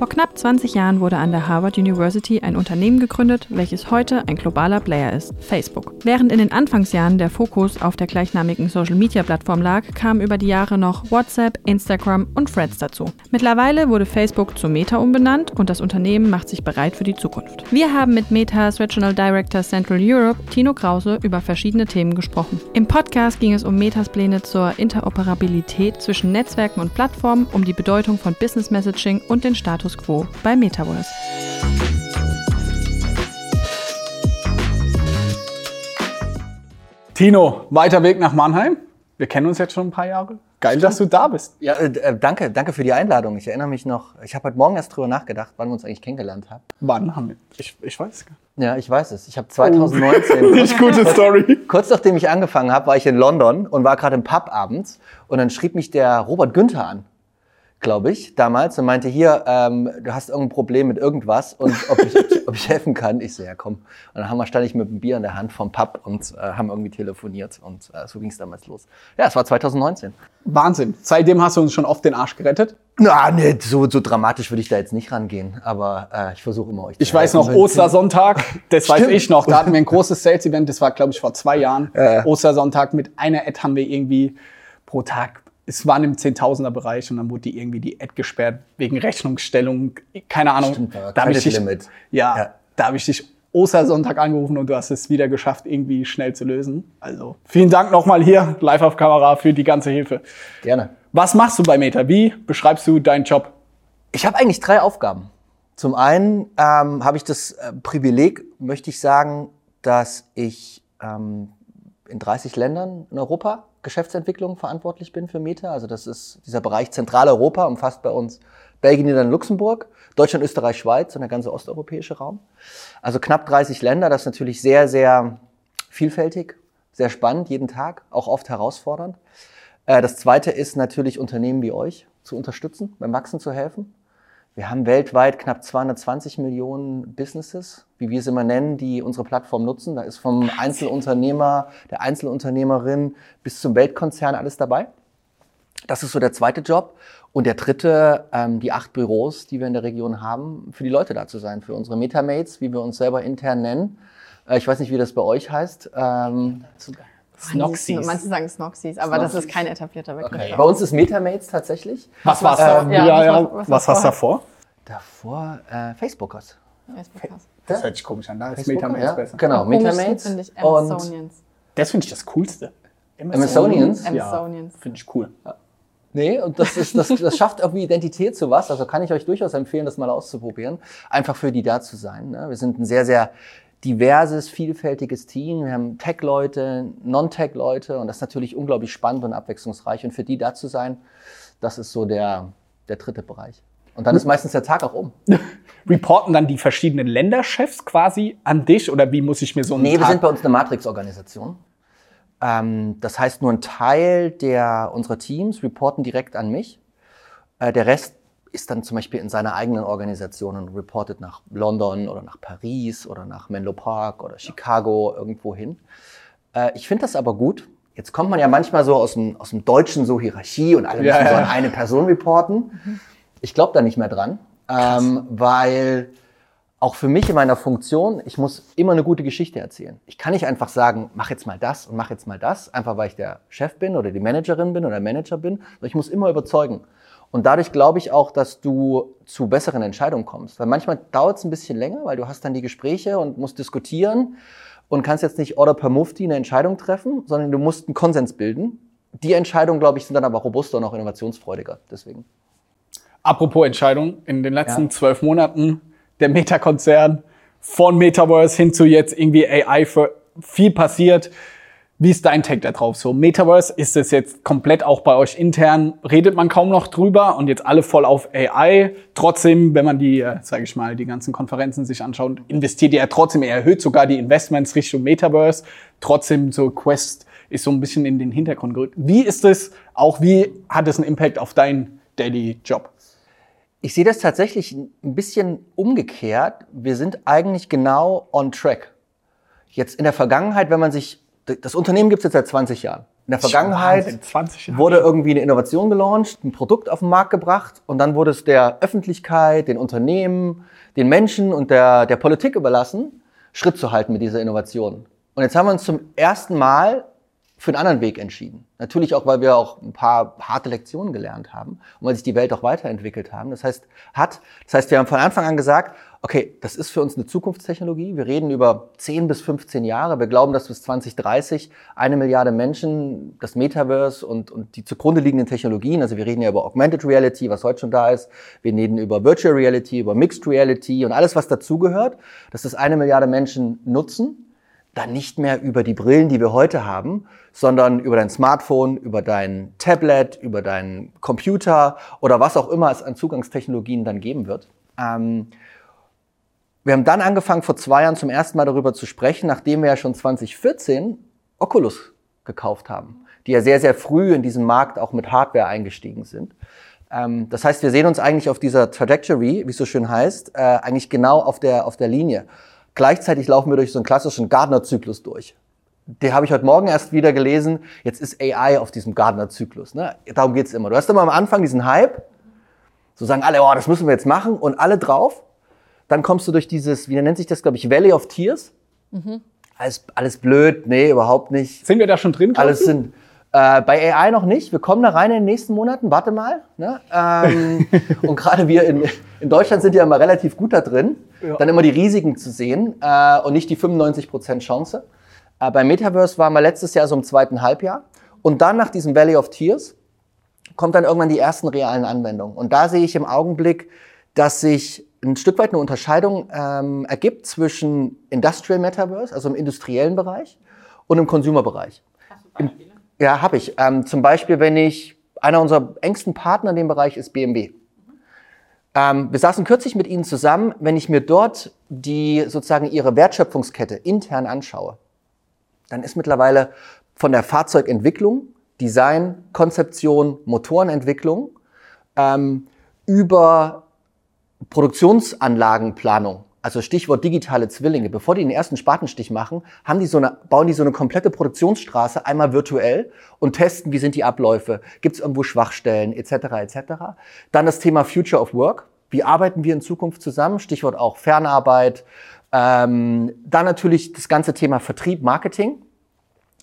Vor knapp 20 Jahren wurde an der Harvard University ein Unternehmen gegründet, welches heute ein globaler Player ist, Facebook. Während in den Anfangsjahren der Fokus auf der gleichnamigen Social-Media-Plattform lag, kamen über die Jahre noch WhatsApp, Instagram und Threads dazu. Mittlerweile wurde Facebook zu Meta umbenannt und das Unternehmen macht sich bereit für die Zukunft. Wir haben mit Metas Regional Director Central Europe, Tino Krause, über verschiedene Themen gesprochen. Im Podcast ging es um Metas Pläne zur Interoperabilität zwischen Netzwerken und Plattformen, um die Bedeutung von Business Messaging und den Status Status quo bei Metaverse. Tino, weiter Weg nach Mannheim. Wir kennen uns jetzt schon ein paar Jahre. Geil, dass du da bist. Ja, äh, äh, danke, danke für die Einladung. Ich erinnere mich noch, ich habe heute Morgen erst drüber nachgedacht, wann wir uns eigentlich kennengelernt haben. Wann haben wir? Ich, ich weiß es gar nicht. Ja, ich weiß es. Ich habe 2019. Oh, nicht gute Story. Kurz nachdem ich angefangen habe, war ich in London und war gerade im Pub abends und dann schrieb mich der Robert Günther an glaube ich, damals und meinte, hier, ähm, du hast irgendein Problem mit irgendwas und ob ich, ob ich helfen kann. Ich so, ja komm. Und dann haben wir, stand ich mit einem Bier in der Hand vom Pub und äh, haben irgendwie telefoniert und äh, so ging es damals los. Ja, es war 2019. Wahnsinn. Seitdem hast du uns schon oft den Arsch gerettet? Na, nee, so, so dramatisch würde ich da jetzt nicht rangehen, aber äh, ich versuche immer euch zu Ich weiß noch, Ostersonntag, das weiß ich noch, da hatten wir ein großes Sales-Event, das war, glaube ich, vor zwei Jahren. Äh. Ostersonntag mit einer Ad haben wir irgendwie pro Tag es waren im Zehntausender-Bereich und dann wurde die irgendwie die Ad gesperrt wegen Rechnungsstellung, keine Ahnung. Stimmt, da habe ich dich, ja, ja, da habe ich dich Ostersonntag angerufen und du hast es wieder geschafft, irgendwie schnell zu lösen. Also vielen Dank nochmal hier live auf Kamera für die ganze Hilfe. Gerne. Was machst du bei Meta? Wie beschreibst du deinen Job? Ich habe eigentlich drei Aufgaben. Zum einen ähm, habe ich das äh, Privileg, möchte ich sagen, dass ich ähm, in 30 Ländern in Europa Geschäftsentwicklung verantwortlich bin für Meta. Also das ist dieser Bereich Zentraleuropa, umfasst bei uns Belgien, Niederlande, Luxemburg, Deutschland, Österreich, Schweiz und der ganze osteuropäische Raum. Also knapp 30 Länder, das ist natürlich sehr, sehr vielfältig, sehr spannend, jeden Tag, auch oft herausfordernd. Äh, das zweite ist natürlich Unternehmen wie euch zu unterstützen, beim Wachsen zu helfen. Wir haben weltweit knapp 220 Millionen Businesses, wie wir sie immer nennen, die unsere Plattform nutzen. Da ist vom Einzelunternehmer, der Einzelunternehmerin bis zum Weltkonzern alles dabei. Das ist so der zweite Job. Und der dritte, ähm, die acht Büros, die wir in der Region haben, für die Leute da zu sein, für unsere Metamates, wie wir uns selber intern nennen. Äh, ich weiß nicht, wie das bei euch heißt. Ähm, Snoxies. Manche sagen Snoxies, aber Snoxies. das ist kein etablierter Begriff. Okay. Bei uns ist Metamates tatsächlich. Was war's da? Ähm, ja, ja, ja. Was, was war's davor? Davor äh, Facebookers. Facebookers. Das hört sich komisch an. Da ist Metamates ja, besser. Genau, Metamates. Finde ich Amazonians. Das finde ich das Coolste. Amazonians? Amazonians. Ja, finde ich cool. Ja. Nee, und das, ist, das, das schafft irgendwie Identität zu was. Also kann ich euch durchaus empfehlen, das mal auszuprobieren. Einfach für die da zu sein. Ne? Wir sind ein sehr, sehr diverses, vielfältiges Team. Wir haben Tech-Leute, Non-Tech-Leute und das ist natürlich unglaublich spannend und abwechslungsreich. Und für die da zu sein, das ist so der, der dritte Bereich. Und dann ist meistens der Tag auch um. Reporten dann die verschiedenen Länderchefs quasi an dich oder wie muss ich mir so einen Nee, Tag wir sind bei uns eine Matrix-Organisation. Ähm, das heißt, nur ein Teil der, unserer Teams reporten direkt an mich. Äh, der Rest ist dann zum Beispiel in seiner eigenen Organisation und reportet nach London oder nach Paris oder nach Menlo Park oder Chicago irgendwo hin. Äh, ich finde das aber gut. Jetzt kommt man ja manchmal so aus dem, aus dem Deutschen so Hierarchie und alle müssen ja, ja. so an eine Person reporten. Mhm. Ich glaube da nicht mehr dran, ähm, weil auch für mich in meiner Funktion, ich muss immer eine gute Geschichte erzählen. Ich kann nicht einfach sagen, mach jetzt mal das und mach jetzt mal das, einfach weil ich der Chef bin oder die Managerin bin oder der Manager bin. sondern Ich muss immer überzeugen. Und dadurch glaube ich auch, dass du zu besseren Entscheidungen kommst. Weil manchmal dauert es ein bisschen länger, weil du hast dann die Gespräche und musst diskutieren und kannst jetzt nicht Order per Mufti eine Entscheidung treffen, sondern du musst einen Konsens bilden. Die Entscheidungen, glaube ich, sind dann aber robuster und auch innovationsfreudiger. Deswegen. Apropos Entscheidung, in den letzten zwölf ja. Monaten der Meta-Konzern von Metaverse hin zu jetzt irgendwie AI für viel passiert. Wie ist dein Take da drauf? So, Metaverse, ist es jetzt komplett auch bei euch intern? Redet man kaum noch drüber und jetzt alle voll auf AI? Trotzdem, wenn man die, äh, sage ich mal, die ganzen Konferenzen sich anschaut, investiert ihr ja trotzdem, er erhöht sogar die Investments Richtung Metaverse. Trotzdem, so Quest ist so ein bisschen in den Hintergrund gerückt. Wie ist es, auch wie hat es einen Impact auf deinen Daily Job? Ich sehe das tatsächlich ein bisschen umgekehrt. Wir sind eigentlich genau on track. Jetzt in der Vergangenheit, wenn man sich das Unternehmen gibt es jetzt seit 20 Jahren. In der Vergangenheit Wahnsinn, 20 Jahre. wurde irgendwie eine Innovation gelauncht, ein Produkt auf den Markt gebracht und dann wurde es der Öffentlichkeit, den Unternehmen, den Menschen und der, der Politik überlassen, Schritt zu halten mit dieser Innovation. Und jetzt haben wir uns zum ersten Mal für einen anderen Weg entschieden. Natürlich auch, weil wir auch ein paar harte Lektionen gelernt haben und weil sich die Welt auch weiterentwickelt haben. Das heißt, hat, das heißt, wir haben von Anfang an gesagt, okay, das ist für uns eine Zukunftstechnologie. Wir reden über 10 bis 15 Jahre. Wir glauben, dass bis 2030 eine Milliarde Menschen das Metaverse und, und die zugrunde liegenden Technologien, also wir reden ja über Augmented Reality, was heute schon da ist. Wir reden über Virtual Reality, über Mixed Reality und alles, was dazugehört, dass das eine Milliarde Menschen nutzen dann nicht mehr über die Brillen, die wir heute haben, sondern über dein Smartphone, über dein Tablet, über deinen Computer oder was auch immer es an Zugangstechnologien dann geben wird. Ähm, wir haben dann angefangen, vor zwei Jahren zum ersten Mal darüber zu sprechen, nachdem wir ja schon 2014 Oculus gekauft haben, die ja sehr, sehr früh in diesen Markt auch mit Hardware eingestiegen sind. Ähm, das heißt, wir sehen uns eigentlich auf dieser Trajectory, wie es so schön heißt, äh, eigentlich genau auf der, auf der Linie. Gleichzeitig laufen wir durch so einen klassischen Gardner-Zyklus durch. Den habe ich heute Morgen erst wieder gelesen. Jetzt ist AI auf diesem Gardner-Zyklus. Ne? Darum geht's immer. Du hast immer am Anfang diesen Hype, so sagen alle, oh, das müssen wir jetzt machen und alle drauf. Dann kommst du durch dieses, wie nennt sich das, glaube ich, Valley of Tears. Mhm. Alles, alles blöd, nee, überhaupt nicht. Sind wir da schon drin? Alles sind, äh, bei AI noch nicht. Wir kommen da rein in den nächsten Monaten. Warte mal. Ne? Ähm, und gerade wir in, in Deutschland sind ja immer relativ gut da drin, ja. dann immer die Risiken zu sehen äh, und nicht die 95% Chance. Äh, beim Metaverse waren wir letztes Jahr so im zweiten Halbjahr. Und dann nach diesem Valley of Tears kommt dann irgendwann die ersten realen Anwendungen. Und da sehe ich im Augenblick, dass sich ein Stück weit eine Unterscheidung ähm, ergibt zwischen Industrial Metaverse, also im industriellen Bereich, und im Consumer-Bereich. Ja, habe ich. Ähm, zum Beispiel, wenn ich, einer unserer engsten Partner in dem Bereich ist BMW. Ähm, wir saßen kürzlich mit ihnen zusammen, wenn ich mir dort die sozusagen ihre Wertschöpfungskette intern anschaue, dann ist mittlerweile von der Fahrzeugentwicklung, Design, Konzeption, Motorenentwicklung ähm, über Produktionsanlagenplanung also Stichwort digitale Zwillinge, bevor die den ersten Spatenstich machen, haben die so eine, bauen die so eine komplette Produktionsstraße einmal virtuell und testen, wie sind die Abläufe, gibt es irgendwo Schwachstellen etc. etc. Dann das Thema Future of Work, wie arbeiten wir in Zukunft zusammen, Stichwort auch Fernarbeit. Ähm, dann natürlich das ganze Thema Vertrieb, Marketing,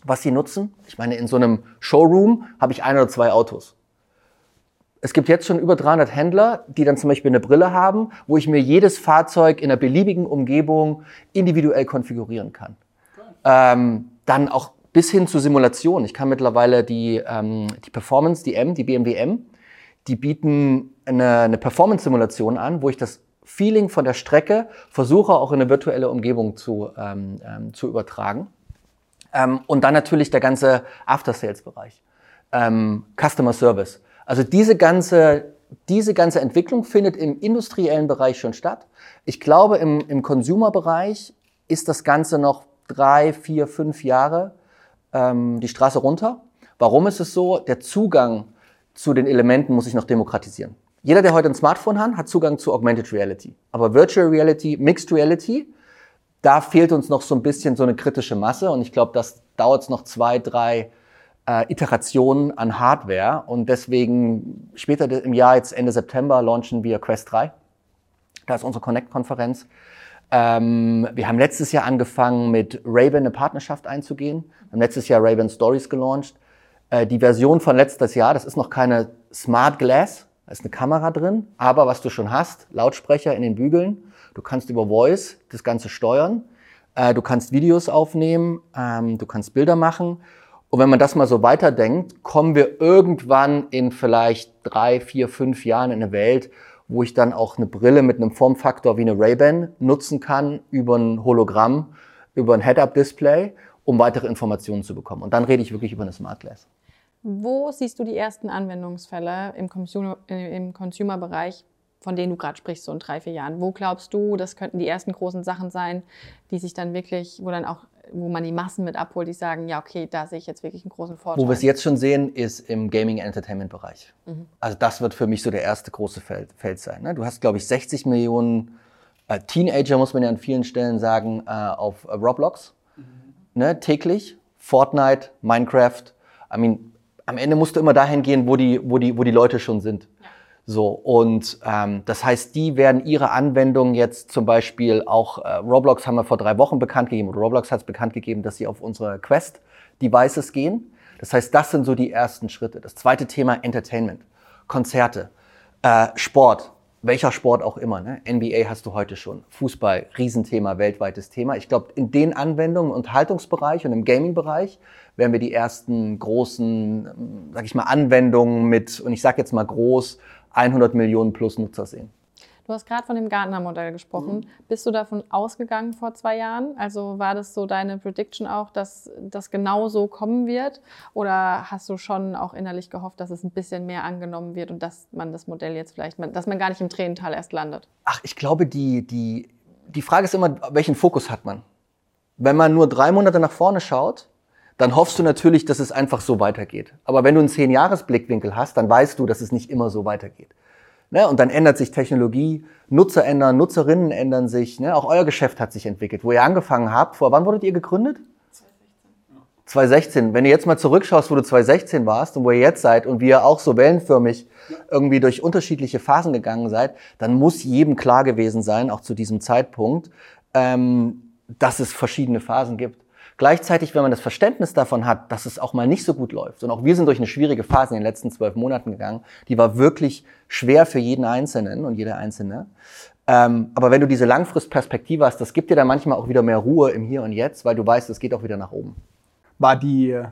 was sie nutzen. Ich meine, in so einem Showroom habe ich ein oder zwei Autos. Es gibt jetzt schon über 300 Händler, die dann zum Beispiel eine Brille haben, wo ich mir jedes Fahrzeug in einer beliebigen Umgebung individuell konfigurieren kann. Ähm, dann auch bis hin zu Simulation. Ich kann mittlerweile die, ähm, die Performance, die M, die BMW M, die bieten eine, eine Performance-Simulation an, wo ich das Feeling von der Strecke versuche auch in eine virtuelle Umgebung zu, ähm, ähm, zu übertragen. Ähm, und dann natürlich der ganze After-Sales-Bereich. Ähm, Customer Service. Also diese ganze, diese ganze Entwicklung findet im industriellen Bereich schon statt. Ich glaube, im, im Consumer-Bereich ist das Ganze noch drei, vier, fünf Jahre ähm, die Straße runter. Warum ist es so? Der Zugang zu den Elementen muss sich noch demokratisieren. Jeder, der heute ein Smartphone hat, hat Zugang zu Augmented Reality. Aber Virtual Reality, Mixed Reality, da fehlt uns noch so ein bisschen so eine kritische Masse. Und ich glaube, das dauert noch zwei, drei äh, Iterationen an Hardware und deswegen später im Jahr, jetzt Ende September, launchen wir Quest 3. Da ist unsere Connect-Konferenz. Ähm, wir haben letztes Jahr angefangen, mit Raven eine Partnerschaft einzugehen. Wir haben letztes Jahr Raven Stories gelauncht. Äh, die Version von letztes Jahr, das ist noch keine Smart Glass, da ist eine Kamera drin, aber was du schon hast, Lautsprecher in den Bügeln. Du kannst über Voice das Ganze steuern. Äh, du kannst Videos aufnehmen, ähm, du kannst Bilder machen. Und wenn man das mal so weiterdenkt, kommen wir irgendwann in vielleicht drei, vier, fünf Jahren in eine Welt, wo ich dann auch eine Brille mit einem Formfaktor wie eine Ray-Ban nutzen kann über ein Hologramm, über ein Head-Up-Display, um weitere Informationen zu bekommen. Und dann rede ich wirklich über eine Smart Glass. Wo siehst du die ersten Anwendungsfälle im Consumer-Bereich, Consumer von denen du gerade sprichst, so in drei, vier Jahren? Wo glaubst du, das könnten die ersten großen Sachen sein, die sich dann wirklich, wo dann auch wo man die Massen mit abholt, die sagen, ja, okay, da sehe ich jetzt wirklich einen großen Vorteil. Wo wir es jetzt schon sehen, ist im Gaming-Entertainment-Bereich. Mhm. Also das wird für mich so der erste große Feld, Feld sein. Ne? Du hast, glaube ich, 60 Millionen äh, Teenager, muss man ja an vielen Stellen sagen, äh, auf äh, Roblox. Mhm. Ne? Täglich. Fortnite, Minecraft, I mean, am Ende musst du immer dahin gehen, wo die, wo die, wo die Leute schon sind. So, und ähm, das heißt, die werden ihre Anwendungen jetzt zum Beispiel auch, äh, Roblox haben wir vor drei Wochen bekannt gegeben, oder Roblox hat es bekannt gegeben, dass sie auf unsere Quest-Devices gehen. Das heißt, das sind so die ersten Schritte. Das zweite Thema Entertainment, Konzerte, äh, Sport, welcher Sport auch immer. Ne? NBA hast du heute schon, Fußball, Riesenthema, weltweites Thema. Ich glaube, in den Anwendungen im Unterhaltungsbereich und im Gaming-Bereich werden wir die ersten großen, sag ich mal, Anwendungen mit, und ich sage jetzt mal groß, 100 Millionen plus Nutzer sehen. Du hast gerade von dem Gartner-Modell gesprochen. Mhm. Bist du davon ausgegangen vor zwei Jahren? Also war das so deine Prediction auch, dass das genau so kommen wird? Oder hast du schon auch innerlich gehofft, dass es ein bisschen mehr angenommen wird und dass man das Modell jetzt vielleicht, dass man gar nicht im Tränental erst landet? Ach, ich glaube, die, die, die Frage ist immer, welchen Fokus hat man? Wenn man nur drei Monate nach vorne schaut, dann hoffst du natürlich, dass es einfach so weitergeht. Aber wenn du einen Zehn-Jahres-Blickwinkel hast, dann weißt du, dass es nicht immer so weitergeht. Ne? Und dann ändert sich Technologie, Nutzer ändern, Nutzerinnen ändern sich. Ne? Auch euer Geschäft hat sich entwickelt. Wo ihr angefangen habt, vor wann wurdet ihr gegründet? 2016. Wenn du jetzt mal zurückschaust, wo du 2016 warst und wo ihr jetzt seid und wie ihr auch so wellenförmig irgendwie durch unterschiedliche Phasen gegangen seid, dann muss jedem klar gewesen sein, auch zu diesem Zeitpunkt, ähm, dass es verschiedene Phasen gibt. Gleichzeitig, wenn man das Verständnis davon hat, dass es auch mal nicht so gut läuft, und auch wir sind durch eine schwierige Phase in den letzten zwölf Monaten gegangen, die war wirklich schwer für jeden Einzelnen und jede Einzelne. Ähm, aber wenn du diese Langfristperspektive hast, das gibt dir dann manchmal auch wieder mehr Ruhe im Hier und Jetzt, weil du weißt, es geht auch wieder nach oben. War die äh,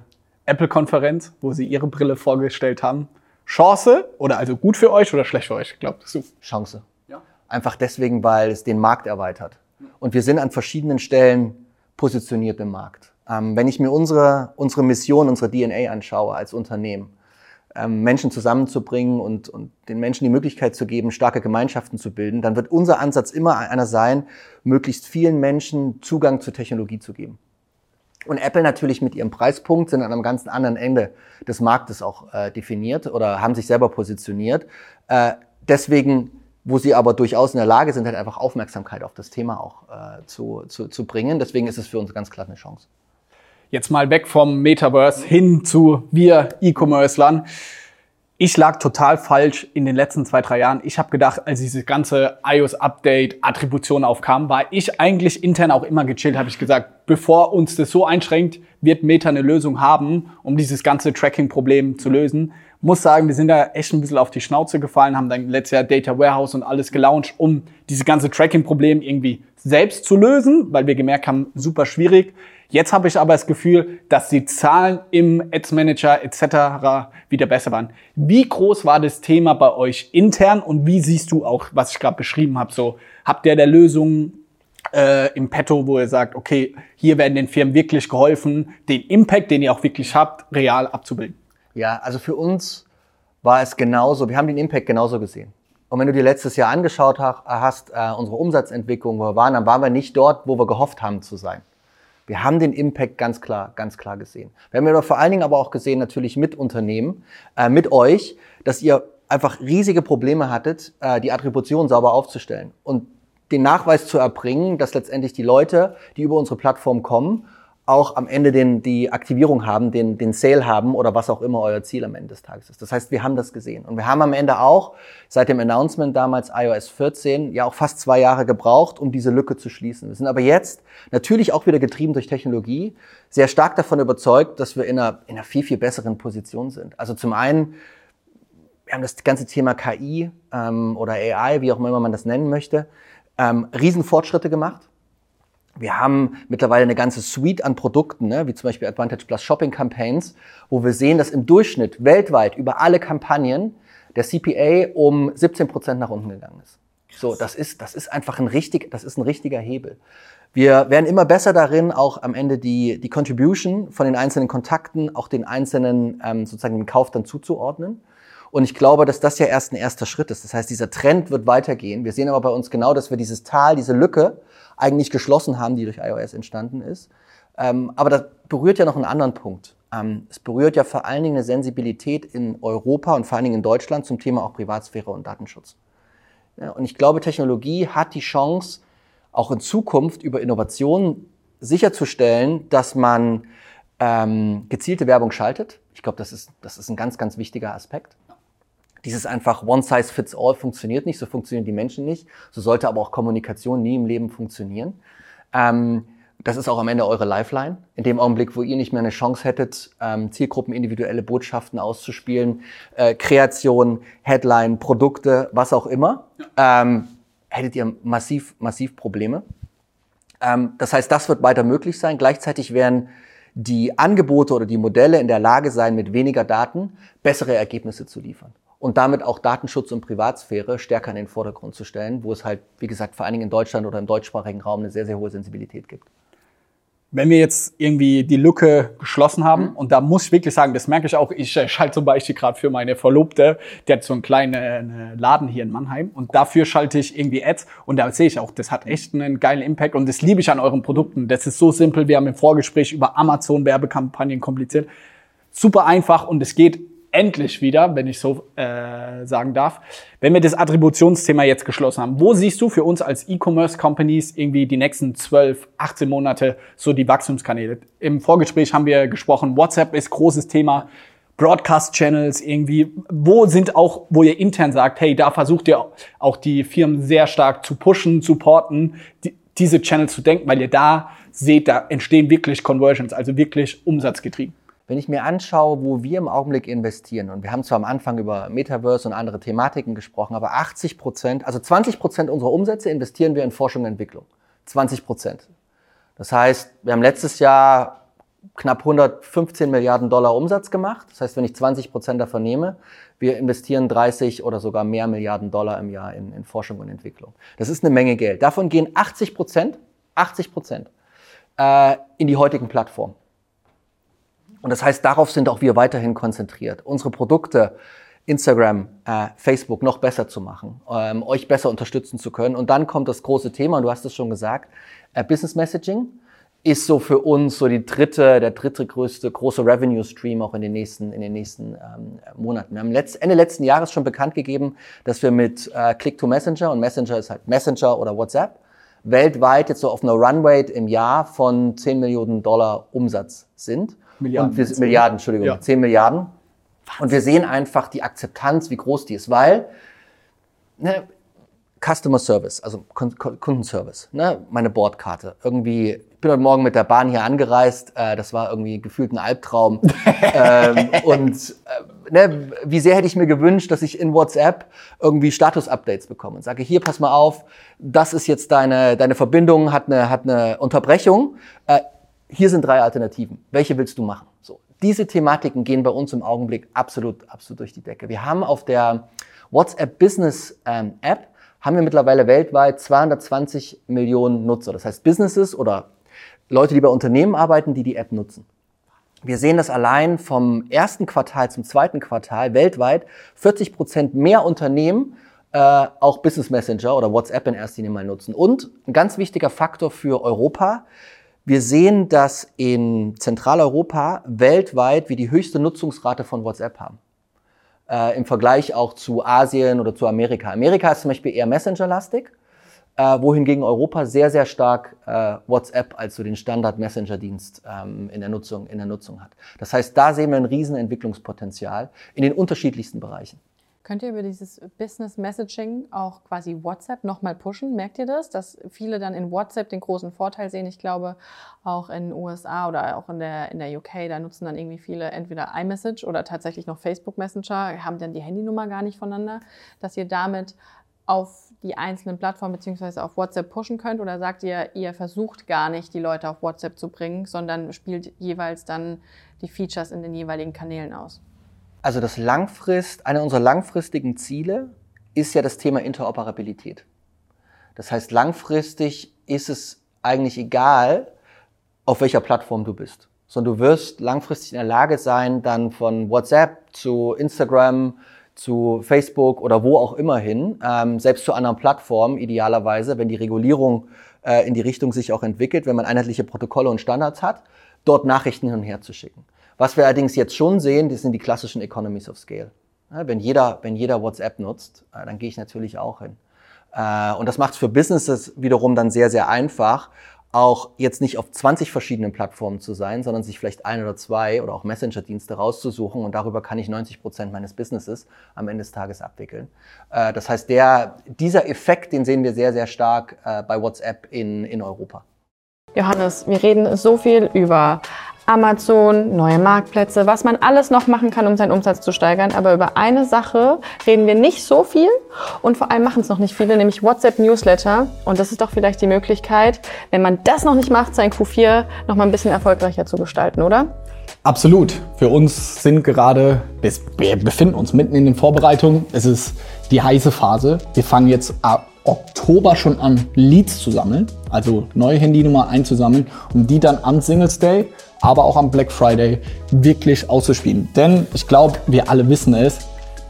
Apple-Konferenz, wo sie ihre Brille vorgestellt haben, Chance oder also gut für euch oder schlecht für euch? Glaubst du? Chance. Ja. Einfach deswegen, weil es den Markt erweitert. Und wir sind an verschiedenen Stellen positioniert im Markt. Ähm, wenn ich mir unsere, unsere Mission, unsere DNA anschaue als Unternehmen, ähm, Menschen zusammenzubringen und, und den Menschen die Möglichkeit zu geben, starke Gemeinschaften zu bilden, dann wird unser Ansatz immer einer sein, möglichst vielen Menschen Zugang zur Technologie zu geben. Und Apple natürlich mit ihrem Preispunkt sind an einem ganz anderen Ende des Marktes auch äh, definiert oder haben sich selber positioniert. Äh, deswegen wo sie aber durchaus in der Lage sind, halt einfach Aufmerksamkeit auf das Thema auch äh, zu, zu, zu bringen. Deswegen ist es für uns ganz klar eine Chance. Jetzt mal weg vom Metaverse hin zu wir E-Commercern. Ich lag total falsch in den letzten zwei, drei Jahren. Ich habe gedacht, als dieses ganze iOS-Update, Attribution aufkam, war ich eigentlich intern auch immer gechillt, habe ich gesagt, bevor uns das so einschränkt, wird Meta eine Lösung haben, um dieses ganze Tracking-Problem zu lösen muss sagen, wir sind da echt ein bisschen auf die Schnauze gefallen, haben dann letztes Jahr Data Warehouse und alles gelauncht, um diese ganze Tracking-Problem irgendwie selbst zu lösen, weil wir gemerkt haben, super schwierig. Jetzt habe ich aber das Gefühl, dass die Zahlen im Ads Manager etc. wieder besser waren. Wie groß war das Thema bei euch intern und wie siehst du auch, was ich gerade beschrieben habe? So, habt ihr der Lösung äh, im Petto, wo ihr sagt, okay, hier werden den Firmen wirklich geholfen, den Impact, den ihr auch wirklich habt, real abzubilden? Ja, also für uns war es genauso, wir haben den Impact genauso gesehen. Und wenn du dir letztes Jahr angeschaut hast, äh, unsere Umsatzentwicklung, wo wir waren, dann waren wir nicht dort, wo wir gehofft haben zu sein. Wir haben den Impact ganz klar, ganz klar gesehen. Wir haben ja vor allen Dingen aber auch gesehen, natürlich mit Unternehmen, äh, mit euch, dass ihr einfach riesige Probleme hattet, äh, die Attribution sauber aufzustellen und den Nachweis zu erbringen, dass letztendlich die Leute, die über unsere Plattform kommen, auch am Ende den, die Aktivierung haben, den, den Sale haben oder was auch immer euer Ziel am Ende des Tages ist. Das heißt, wir haben das gesehen. Und wir haben am Ende auch seit dem Announcement damals iOS 14 ja auch fast zwei Jahre gebraucht, um diese Lücke zu schließen. Wir sind aber jetzt natürlich auch wieder getrieben durch Technologie sehr stark davon überzeugt, dass wir in einer, in einer viel, viel besseren Position sind. Also zum einen, wir haben das ganze Thema KI ähm, oder AI, wie auch immer man das nennen möchte, ähm, Riesenfortschritte gemacht wir haben mittlerweile eine ganze Suite an Produkten, ne, wie zum Beispiel Advantage Plus Shopping Campaigns, wo wir sehen, dass im Durchschnitt weltweit über alle Kampagnen der CPA um 17 Prozent nach unten gegangen ist. So, das ist, das ist einfach ein richtig, das ist ein richtiger Hebel. Wir werden immer besser darin, auch am Ende die, die Contribution von den einzelnen Kontakten, auch den einzelnen ähm, sozusagen den Kauf dann zuzuordnen. Und ich glaube, dass das ja erst ein erster Schritt ist. Das heißt, dieser Trend wird weitergehen. Wir sehen aber bei uns genau, dass wir dieses Tal, diese Lücke eigentlich geschlossen haben, die durch iOS entstanden ist. Ähm, aber das berührt ja noch einen anderen Punkt. Ähm, es berührt ja vor allen Dingen eine Sensibilität in Europa und vor allen Dingen in Deutschland zum Thema auch Privatsphäre und Datenschutz. Ja, und ich glaube, Technologie hat die Chance, auch in Zukunft über Innovationen sicherzustellen, dass man ähm, gezielte Werbung schaltet Ich glaube, das ist, das ist ein ganz, ganz wichtiger Aspekt. Dieses einfach One Size Fits All funktioniert nicht, so funktionieren die Menschen nicht. So sollte aber auch Kommunikation nie im Leben funktionieren. Ähm, das ist auch am Ende eure Lifeline. In dem Augenblick, wo ihr nicht mehr eine Chance hättet, ähm, Zielgruppen individuelle Botschaften auszuspielen, äh, Kreation, Headline, Produkte, was auch immer, ähm, hättet ihr massiv, massiv Probleme. Ähm, das heißt, das wird weiter möglich sein. Gleichzeitig werden die Angebote oder die Modelle in der Lage sein, mit weniger Daten bessere Ergebnisse zu liefern und damit auch Datenschutz und Privatsphäre stärker in den Vordergrund zu stellen, wo es halt, wie gesagt, vor allen Dingen in Deutschland oder im deutschsprachigen Raum eine sehr, sehr hohe Sensibilität gibt wenn wir jetzt irgendwie die Lücke geschlossen haben, mhm. und da muss ich wirklich sagen, das merke ich auch, ich äh, schalte zum Beispiel gerade für meine Verlobte, die hat so einen kleinen äh, Laden hier in Mannheim und dafür schalte ich irgendwie Ads und da sehe ich auch, das hat echt einen geilen Impact und das liebe ich an euren Produkten. Das ist so simpel, wir haben im Vorgespräch über Amazon Werbekampagnen kompliziert. Super einfach und es geht endlich wieder, wenn ich so äh, sagen darf, wenn wir das Attributionsthema jetzt geschlossen haben, wo siehst du für uns als E-Commerce-Companies irgendwie die nächsten 12, 18 Monate so die Wachstumskanäle? Im Vorgespräch haben wir gesprochen, WhatsApp ist großes Thema, Broadcast-Channels irgendwie, wo sind auch, wo ihr intern sagt, hey, da versucht ihr auch die Firmen sehr stark zu pushen, zu porten, die, diese Channels zu denken, weil ihr da seht, da entstehen wirklich Conversions, also wirklich umsatzgetrieben. Wenn ich mir anschaue, wo wir im Augenblick investieren, und wir haben zwar am Anfang über Metaverse und andere Thematiken gesprochen, aber 80 Prozent, also 20 Prozent unserer Umsätze investieren wir in Forschung und Entwicklung. 20 Prozent. Das heißt, wir haben letztes Jahr knapp 115 Milliarden Dollar Umsatz gemacht. Das heißt, wenn ich 20 Prozent davon nehme, wir investieren 30 oder sogar mehr Milliarden Dollar im Jahr in, in Forschung und Entwicklung. Das ist eine Menge Geld. Davon gehen 80 Prozent, 80 Prozent äh, in die heutigen Plattformen. Und das heißt, darauf sind auch wir weiterhin konzentriert, unsere Produkte, Instagram, äh, Facebook noch besser zu machen, ähm, euch besser unterstützen zu können. Und dann kommt das große Thema, und du hast es schon gesagt, äh, Business Messaging ist so für uns so die dritte, der dritte größte große Revenue Stream auch in den nächsten, in den nächsten ähm, Monaten. Wir haben letzt, Ende letzten Jahres schon bekannt gegeben, dass wir mit äh, Click to Messenger und Messenger ist halt Messenger oder WhatsApp weltweit jetzt so auf einer Runway im Jahr von 10 Millionen Dollar Umsatz sind. Milliarden. Und wir, Milliarden, Entschuldigung, ja. 10 Milliarden. Und wir sehen einfach die Akzeptanz, wie groß die ist, weil ne, Customer Service, also Kundenservice, ne, meine Bordkarte. Irgendwie, ich bin heute Morgen mit der Bahn hier angereist, äh, das war irgendwie gefühlt ein Albtraum. ähm, und äh, ne, wie sehr hätte ich mir gewünscht, dass ich in WhatsApp irgendwie Status-Updates bekomme und sage, hier, pass mal auf, das ist jetzt deine, deine Verbindung, hat eine, hat eine Unterbrechung. Äh, hier sind drei Alternativen. Welche willst du machen? So. Diese Thematiken gehen bei uns im Augenblick absolut, absolut durch die Decke. Wir haben auf der WhatsApp Business ähm, App haben wir mittlerweile weltweit 220 Millionen Nutzer. Das heißt Businesses oder Leute, die bei Unternehmen arbeiten, die die App nutzen. Wir sehen das allein vom ersten Quartal zum zweiten Quartal weltweit 40 Prozent mehr Unternehmen äh, auch Business Messenger oder WhatsApp in erster Linie mal nutzen. Und ein ganz wichtiger Faktor für Europa, wir sehen, dass in Zentraleuropa weltweit wir die höchste Nutzungsrate von WhatsApp haben. Äh, Im Vergleich auch zu Asien oder zu Amerika. Amerika ist zum Beispiel eher Messenger-lastig, äh, wohingegen Europa sehr, sehr stark äh, WhatsApp als so den Standard-Messenger-Dienst ähm, in, der Nutzung, in der Nutzung hat. Das heißt, da sehen wir ein riesen Entwicklungspotenzial in den unterschiedlichsten Bereichen. Könnt ihr über dieses Business Messaging auch quasi WhatsApp nochmal pushen? Merkt ihr das, dass viele dann in WhatsApp den großen Vorteil sehen? Ich glaube, auch in den USA oder auch in der, in der UK, da nutzen dann irgendwie viele entweder iMessage oder tatsächlich noch Facebook Messenger, haben dann die Handynummer gar nicht voneinander, dass ihr damit auf die einzelnen Plattformen beziehungsweise auf WhatsApp pushen könnt? Oder sagt ihr, ihr versucht gar nicht, die Leute auf WhatsApp zu bringen, sondern spielt jeweils dann die Features in den jeweiligen Kanälen aus? Also das langfrist, eine unserer langfristigen Ziele ist ja das Thema Interoperabilität. Das heißt, langfristig ist es eigentlich egal, auf welcher Plattform du bist, sondern du wirst langfristig in der Lage sein, dann von WhatsApp zu Instagram, zu Facebook oder wo auch immer hin, ähm, selbst zu anderen Plattformen idealerweise, wenn die Regulierung äh, in die Richtung sich auch entwickelt, wenn man einheitliche Protokolle und Standards hat, dort Nachrichten hin und her zu schicken. Was wir allerdings jetzt schon sehen, das sind die klassischen Economies of Scale. wenn, jeder, wenn jeder WhatsApp nutzt, äh, dann gehe ich natürlich auch hin. Äh, und das macht es für Businesses wiederum dann sehr, sehr einfach, auch jetzt nicht auf 20 verschiedenen Plattformen zu sein, sondern sich vielleicht ein oder zwei oder auch Messenger-Dienste rauszusuchen und darüber kann ich 90 Prozent meines Businesses am Ende des Tages abwickeln. Äh, das heißt, der, dieser Effekt, den sehen wir sehr, sehr stark bei WhatsApp in, in Europa. Johannes, wir reden so viel über Amazon, neue Marktplätze, was man alles noch machen kann, um seinen Umsatz zu steigern. Aber über eine Sache reden wir nicht so viel und vor allem machen es noch nicht viele, nämlich WhatsApp Newsletter. Und das ist doch vielleicht die Möglichkeit, wenn man das noch nicht macht, sein Q4 noch mal ein bisschen erfolgreicher zu gestalten, oder? Absolut. Für uns sind gerade, wir befinden uns mitten in den Vorbereitungen. Es ist die heiße Phase. Wir fangen jetzt ab Oktober schon an, Leads zu sammeln, also neue Handynummer einzusammeln, um die dann am Singles Day aber auch am Black Friday wirklich auszuspielen. Denn ich glaube, wir alle wissen es,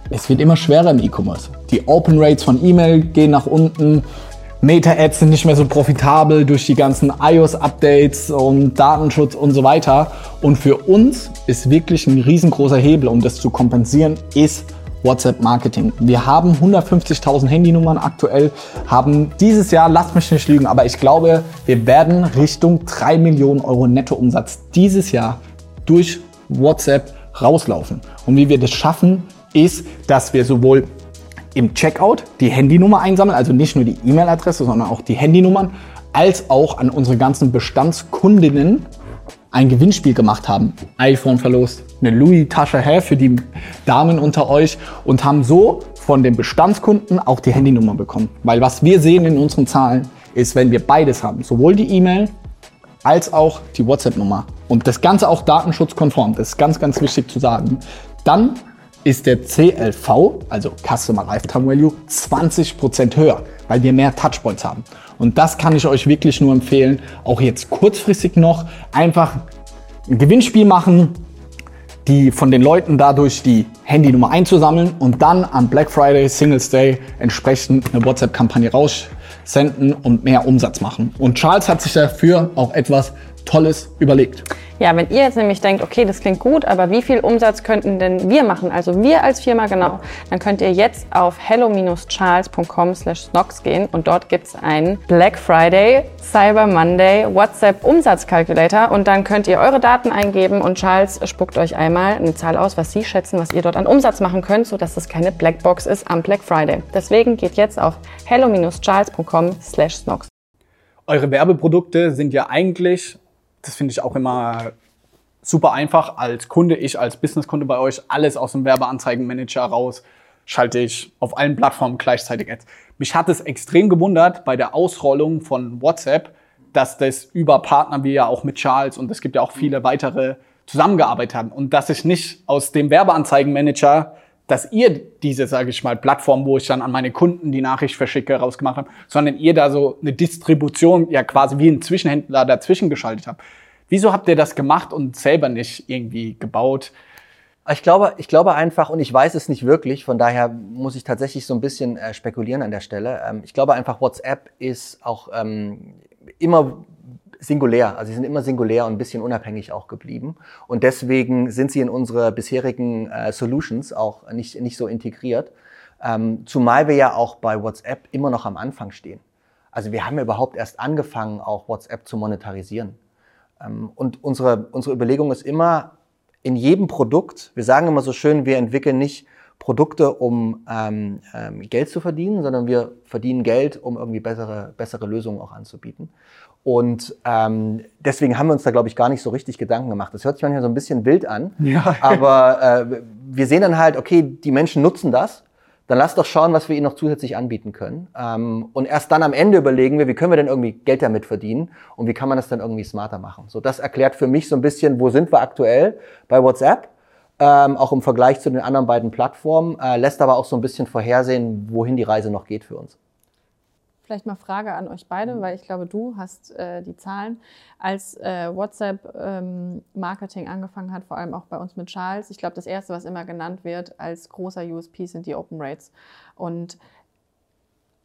es wird immer schwerer im E-Commerce. Die Open Rates von E-Mail gehen nach unten. Meta-Ads sind nicht mehr so profitabel durch die ganzen iOS-Updates und Datenschutz und so weiter. Und für uns ist wirklich ein riesengroßer Hebel, um das zu kompensieren, ist WhatsApp-Marketing. Wir haben 150.000 Handynummern aktuell, haben dieses Jahr, lasst mich nicht lügen, aber ich glaube, wir werden Richtung 3 Millionen Euro Nettoumsatz dieses Jahr durch WhatsApp rauslaufen. Und wie wir das schaffen, ist, dass wir sowohl im Checkout die Handynummer einsammeln, also nicht nur die E-Mail-Adresse, sondern auch die Handynummern, als auch an unsere ganzen Bestandskundinnen ein Gewinnspiel gemacht haben. iPhone verlost, eine Louis-Tasche her für die Damen unter euch und haben so von den Bestandskunden auch die Handynummer bekommen. Weil was wir sehen in unseren Zahlen ist, wenn wir beides haben, sowohl die E-Mail als auch die WhatsApp-Nummer und das Ganze auch datenschutzkonform, das ist ganz, ganz wichtig zu sagen, dann ist der CLV, also Customer Lifetime Value, 20% höher, weil wir mehr Touchpoints haben. Und das kann ich euch wirklich nur empfehlen, auch jetzt kurzfristig noch einfach ein Gewinnspiel machen, die von den Leuten dadurch die Handynummer einzusammeln und dann am Black Friday, Singles Day entsprechend eine WhatsApp-Kampagne raussenden und mehr Umsatz machen. Und Charles hat sich dafür auch etwas Tolles überlegt. Ja, wenn ihr jetzt nämlich denkt, okay, das klingt gut, aber wie viel Umsatz könnten denn wir machen, also wir als Firma genau, dann könnt ihr jetzt auf hello-charles.com slash snox gehen und dort gibt's einen Black Friday, Cyber Monday, WhatsApp Umsatzkalkulator und dann könnt ihr eure Daten eingeben und Charles spuckt euch einmal eine Zahl aus, was Sie schätzen, was ihr dort an Umsatz machen könnt, sodass es keine Blackbox ist am Black Friday. Deswegen geht jetzt auf hello-charles.com slash snox. Eure Werbeprodukte sind ja eigentlich das finde ich auch immer super einfach als Kunde, ich als Businesskunde bei euch, alles aus dem Werbeanzeigenmanager raus, schalte ich auf allen Plattformen gleichzeitig Ads. Mich hat es extrem gewundert bei der Ausrollung von WhatsApp, dass das über Partner wie ja auch mit Charles und es gibt ja auch viele weitere zusammengearbeitet haben und dass ich nicht aus dem Werbeanzeigenmanager dass ihr diese, sage ich mal, Plattform, wo ich dann an meine Kunden die Nachricht verschicke, rausgemacht habt, sondern ihr da so eine Distribution, ja quasi wie ein Zwischenhändler dazwischen geschaltet habt. Wieso habt ihr das gemacht und selber nicht irgendwie gebaut? Ich glaube, ich glaube einfach, und ich weiß es nicht wirklich, von daher muss ich tatsächlich so ein bisschen äh, spekulieren an der Stelle. Ähm, ich glaube einfach, WhatsApp ist auch ähm, immer singulär. Also sie sind immer singulär und ein bisschen unabhängig auch geblieben. Und deswegen sind sie in unsere bisherigen äh, Solutions auch nicht, nicht so integriert. Ähm, zumal wir ja auch bei WhatsApp immer noch am Anfang stehen. Also wir haben ja überhaupt erst angefangen, auch WhatsApp zu monetarisieren. Ähm, und unsere, unsere Überlegung ist immer, in jedem Produkt, wir sagen immer so schön, wir entwickeln nicht Produkte, um ähm, ähm, Geld zu verdienen, sondern wir verdienen Geld, um irgendwie bessere, bessere Lösungen auch anzubieten. Und ähm, deswegen haben wir uns da, glaube ich, gar nicht so richtig Gedanken gemacht. Das hört sich manchmal so ein bisschen wild an. Ja. Aber äh, wir sehen dann halt, okay, die Menschen nutzen das. Dann lass doch schauen, was wir ihnen noch zusätzlich anbieten können. Ähm, und erst dann am Ende überlegen wir, wie können wir denn irgendwie Geld damit verdienen und wie kann man das dann irgendwie smarter machen. So, das erklärt für mich so ein bisschen, wo sind wir aktuell bei WhatsApp, ähm, auch im Vergleich zu den anderen beiden Plattformen, äh, lässt aber auch so ein bisschen vorhersehen, wohin die Reise noch geht für uns. Vielleicht mal Frage an euch beide, mhm. weil ich glaube, du hast äh, die Zahlen. Als äh, WhatsApp ähm, Marketing angefangen hat, vor allem auch bei uns mit Charles, ich glaube, das Erste, was immer genannt wird als großer USP, sind die Open Rates. Und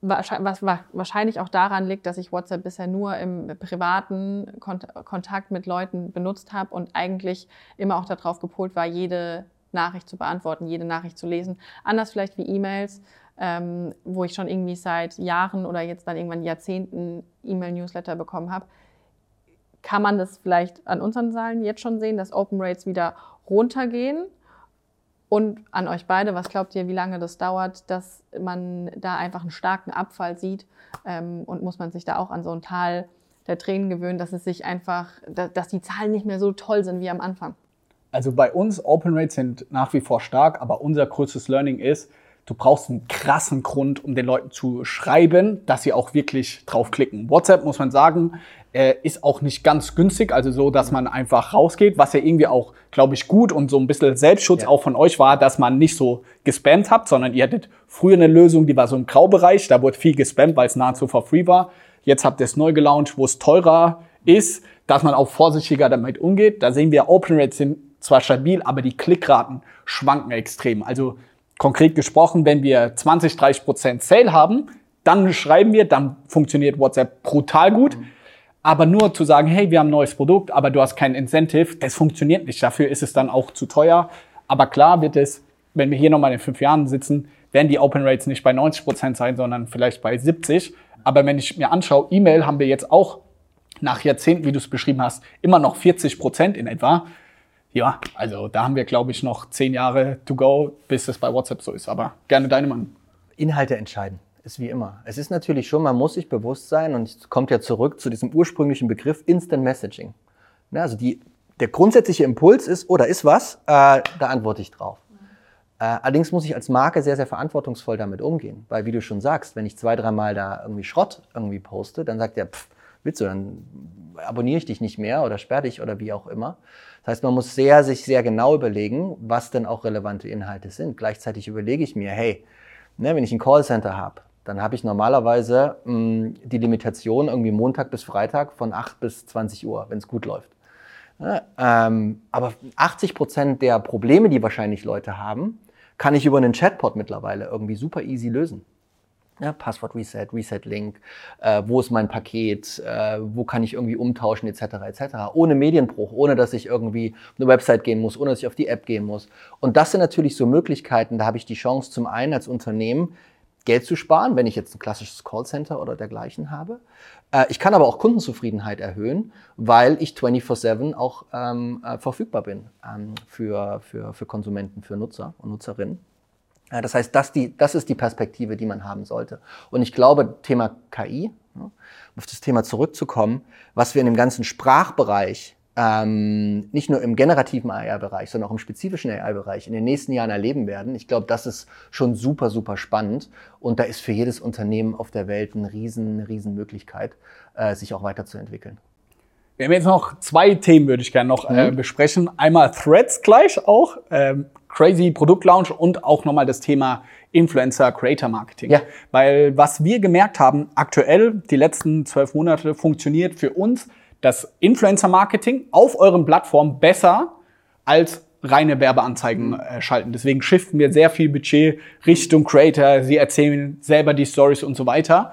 was wahrscheinlich auch daran liegt, dass ich WhatsApp bisher nur im privaten Kontakt mit Leuten benutzt habe und eigentlich immer auch darauf gepolt war, jede Nachricht zu beantworten, jede Nachricht zu lesen. Anders vielleicht wie E-Mails ähm, wo ich schon irgendwie seit Jahren oder jetzt dann irgendwann Jahrzehnten E-Mail-Newsletter bekommen habe. kann man das vielleicht an unseren Zahlen jetzt schon sehen, dass Open Rates wieder runtergehen? Und an euch beide, was glaubt ihr, wie lange das dauert, dass man da einfach einen starken Abfall sieht? Ähm, und muss man sich da auch an so ein Tal der Tränen gewöhnen, dass es sich einfach, dass die Zahlen nicht mehr so toll sind wie am Anfang? Also bei uns Open Rates sind nach wie vor stark, aber unser größtes Learning ist, du brauchst einen krassen Grund, um den Leuten zu schreiben, dass sie auch wirklich draufklicken. WhatsApp, muss man sagen, äh, ist auch nicht ganz günstig, also so, dass man einfach rausgeht, was ja irgendwie auch, glaube ich, gut und so ein bisschen Selbstschutz ja. auch von euch war, dass man nicht so gespammt habt, sondern ihr hattet früher eine Lösung, die war so im Graubereich, da wurde viel gespammt, weil es nahezu for free war. Jetzt habt ihr es neu gelauncht, wo es teurer ist, dass man auch vorsichtiger damit umgeht. Da sehen wir, Open Rates sind zwar stabil, aber die Klickraten schwanken extrem. Also konkret gesprochen, wenn wir 20, 30 Prozent Sale haben, dann schreiben wir, dann funktioniert WhatsApp brutal gut. Mhm. Aber nur zu sagen, hey, wir haben ein neues Produkt, aber du hast kein Incentive, das funktioniert nicht. Dafür ist es dann auch zu teuer. Aber klar wird es, wenn wir hier nochmal in fünf Jahren sitzen, werden die Open Rates nicht bei 90 Prozent sein, sondern vielleicht bei 70. Aber wenn ich mir anschaue, E-Mail haben wir jetzt auch nach Jahrzehnten, wie du es beschrieben hast, immer noch 40 Prozent in etwa. Ja, also da haben wir, glaube ich, noch zehn Jahre to go, bis es bei WhatsApp so ist. Aber gerne deine Meinung. Inhalte entscheiden ist wie immer. Es ist natürlich schon, man muss sich bewusst sein, und es kommt ja zurück zu diesem ursprünglichen Begriff Instant Messaging. Ja, also die, der grundsätzliche Impuls ist, oh, ist was, äh, da antworte ich drauf. Äh, allerdings muss ich als Marke sehr, sehr verantwortungsvoll damit umgehen. Weil, wie du schon sagst, wenn ich zwei, dreimal da irgendwie Schrott irgendwie poste, dann sagt der, pff, willst du, dann abonniere ich dich nicht mehr oder sperre dich oder wie auch immer. Das heißt, man muss sehr, sich sehr genau überlegen, was denn auch relevante Inhalte sind. Gleichzeitig überlege ich mir, hey, ne, wenn ich ein Callcenter habe, dann habe ich normalerweise mh, hm, die Limitation irgendwie Montag bis Freitag von 8 bis 20 Uhr, wenn es gut läuft. Ja, ähm, aber 80 Prozent der Probleme, die wahrscheinlich Leute haben, kann ich über einen Chatbot mittlerweile irgendwie super easy lösen. Ja, Passwort Reset, Reset Link, äh, wo ist mein Paket, äh, wo kann ich irgendwie umtauschen etc. etc. Ohne Medienbruch, ohne dass ich irgendwie eine Website gehen muss, ohne dass ich auf die App gehen muss. Und das sind natürlich so Möglichkeiten, da habe ich die Chance zum einen als Unternehmen Geld zu sparen, wenn ich jetzt ein klassisches Callcenter oder dergleichen habe. Äh, ich kann aber auch Kundenzufriedenheit erhöhen, weil ich 24-7 auch ähm, äh, verfügbar bin ähm, für, für, für Konsumenten, für Nutzer und Nutzerinnen. Ja, das heißt, das, die, das ist die Perspektive, die man haben sollte. Und ich glaube, Thema KI, um auf das Thema zurückzukommen, was wir in dem ganzen Sprachbereich ähm, nicht nur im generativen AI-Bereich, sondern auch im spezifischen AI-Bereich in den nächsten Jahren erleben werden. Ich glaube, das ist schon super, super spannend. Und da ist für jedes Unternehmen auf der Welt eine riesen, riesen Möglichkeit, äh, sich auch weiterzuentwickeln. Wir haben jetzt noch zwei Themen, würde ich gerne noch äh, mhm. besprechen. Einmal Threads gleich auch, ähm, crazy Produktlaunch und auch nochmal das Thema Influencer Creator Marketing. Ja. Weil was wir gemerkt haben, aktuell, die letzten zwölf Monate funktioniert für uns das Influencer-Marketing auf euren Plattformen besser als reine Werbeanzeigen mhm. äh, schalten. Deswegen shiften wir sehr viel Budget Richtung Creator. Sie erzählen selber die Stories und so weiter